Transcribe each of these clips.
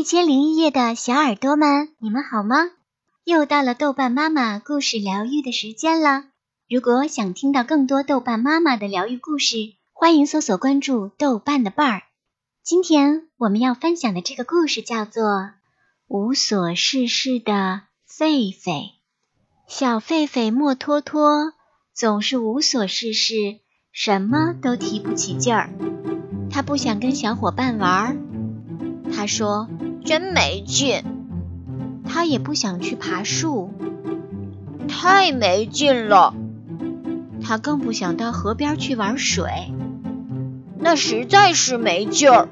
一千零一夜的小耳朵们，你们好吗？又到了豆瓣妈妈故事疗愈的时间了。如果想听到更多豆瓣妈妈的疗愈故事，欢迎搜索关注豆瓣的伴儿。今天我们要分享的这个故事叫做《无所事事的狒狒》。小狒狒莫托托总是无所事事，什么都提不起劲儿。他不想跟小伙伴玩，他说：“真没劲。”他也不想去爬树，太没劲了。他更不想到河边去玩水，那实在是没劲儿。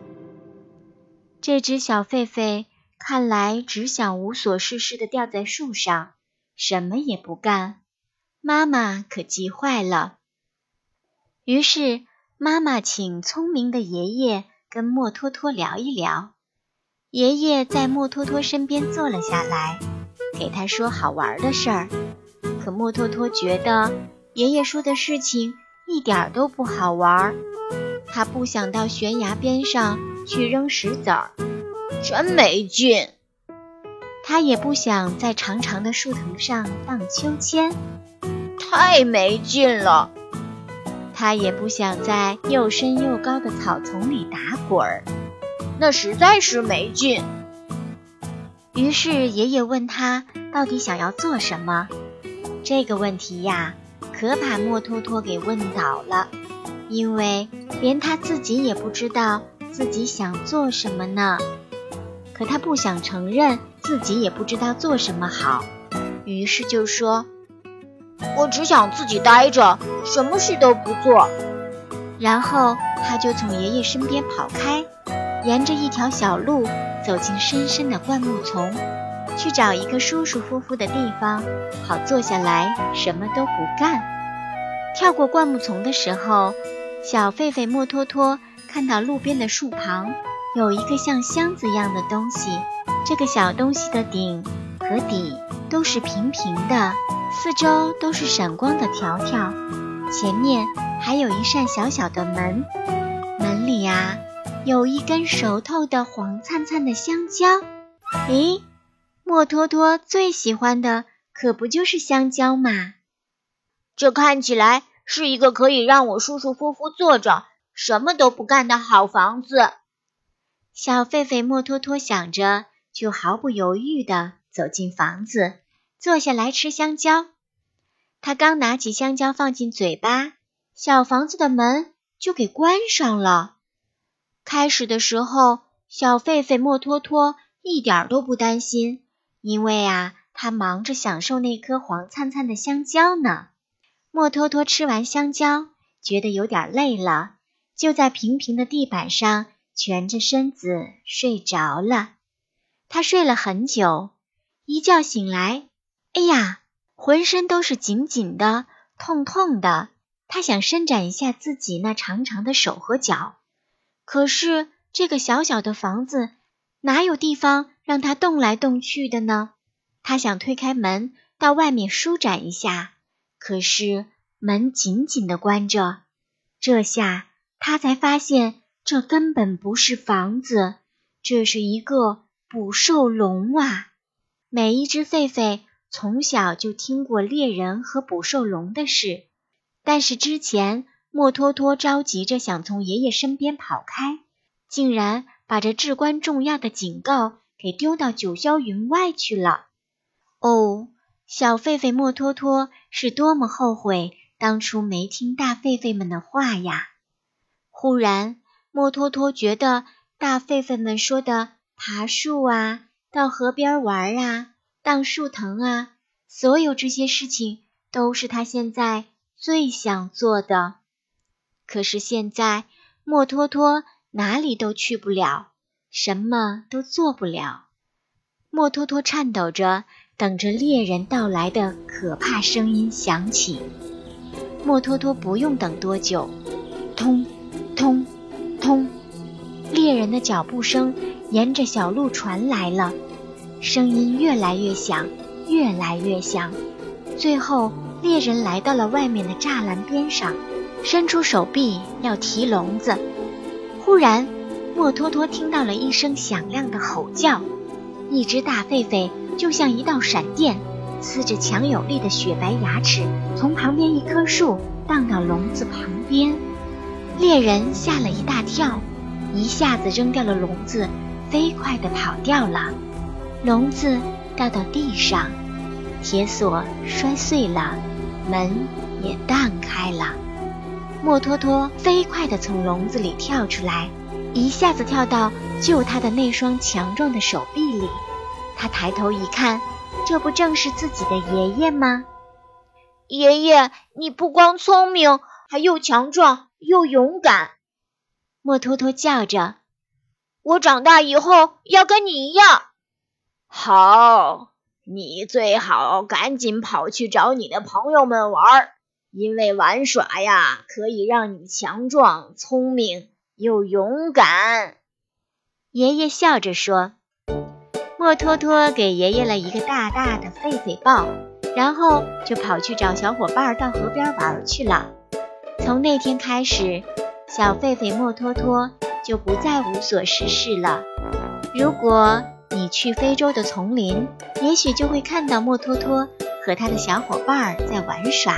这只小狒狒看来只想无所事事的吊在树上，什么也不干。妈妈可急坏了，于是妈妈请聪明的爷爷跟墨托托聊一聊。爷爷在莫托托身边坐了下来，给他说好玩的事儿。可莫托托觉得爷爷说的事情一点都不好玩，他不想到悬崖边上去扔石子儿，真没劲。他也不想在长长的树藤上荡秋千，太没劲了。他也不想在又深又高的草丛里打滚儿。那实在是没劲。于是爷爷问他到底想要做什么？这个问题呀，可把莫托托给问倒了，因为连他自己也不知道自己想做什么呢。可他不想承认自己也不知道做什么好，于是就说：“我只想自己待着，什么事都不做。”然后他就从爷爷身边跑开。沿着一条小路走进深深的灌木丛，去找一个舒舒服服的地方，好坐下来什么都不干。跳过灌木丛的时候，小狒狒莫托托看到路边的树旁有一个像箱子一样的东西。这个小东西的顶和底都是平平的，四周都是闪光的条条，前面还有一扇小小的门，门里呀。有一根熟透的黄灿灿的香蕉，咦，莫托托最喜欢的可不就是香蕉嘛？这看起来是一个可以让我舒舒服服坐着什么都不干的好房子。小狒狒莫托托想着，就毫不犹豫地走进房子，坐下来吃香蕉。他刚拿起香蕉放进嘴巴，小房子的门就给关上了。开始的时候，小狒狒莫托托一点都不担心，因为啊，他忙着享受那颗黄灿灿的香蕉呢。莫托托吃完香蕉，觉得有点累了，就在平平的地板上蜷着身子睡着了。他睡了很久，一觉醒来，哎呀，浑身都是紧紧的、痛痛的。他想伸展一下自己那长长的手和脚。可是这个小小的房子哪有地方让它动来动去的呢？他想推开门到外面舒展一下，可是门紧紧的关着。这下他才发现，这根本不是房子，这是一个捕兽笼啊！每一只狒狒从小就听过猎人和捕兽笼的事，但是之前。莫托托着急着想从爷爷身边跑开，竟然把这至关重要的警告给丢到九霄云外去了。哦，小狒狒莫托托是多么后悔当初没听大狒狒们的话呀！忽然，莫托托觉得大狒狒们说的爬树啊、到河边玩啊、荡树藤啊，所有这些事情都是他现在最想做的。可是现在，莫托托哪里都去不了，什么都做不了。莫托托颤抖着，等着猎人到来的可怕声音响起。莫托托不用等多久，通，通，通，猎人的脚步声沿着小路传来了，声音越来越响，越来越响，最后猎人来到了外面的栅栏边上。伸出手臂要提笼子，忽然，莫托托听到了一声响亮的吼叫，一只大狒狒就像一道闪电，呲着强有力的雪白牙齿，从旁边一棵树荡到笼子旁边。猎人吓了一大跳，一下子扔掉了笼子，飞快地跑掉了。笼子掉到地上，铁锁摔碎了，门也荡开了。莫托托飞快地从笼子里跳出来。一下子跳到救他的那双强壮的手臂里，他抬头一看，这不正是自己的爷爷吗？爷爷，你不光聪明，还又强壮又勇敢。莫托托叫着：“我长大以后要跟你一样。”好，你最好赶紧跑去找你的朋友们玩，因为玩耍呀，可以让你强壮聪明。又勇敢，爷爷笑着说。莫托托给爷爷了一个大大的狒狒抱，然后就跑去找小伙伴到河边玩去了。从那天开始，小狒狒莫托托就不再无所事事了。如果你去非洲的丛林，也许就会看到莫托托和他的小伙伴在玩耍。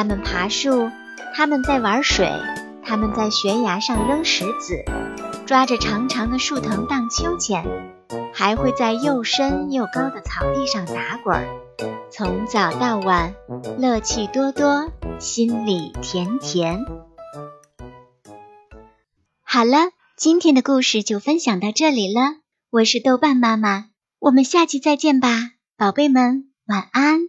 他们爬树，他们在玩水。他们在悬崖上扔石子，抓着长长的树藤荡秋千，还会在又深又高的草地上打滚儿，从早到晚，乐趣多多，心里甜甜。好了，今天的故事就分享到这里了，我是豆瓣妈妈，我们下期再见吧，宝贝们，晚安。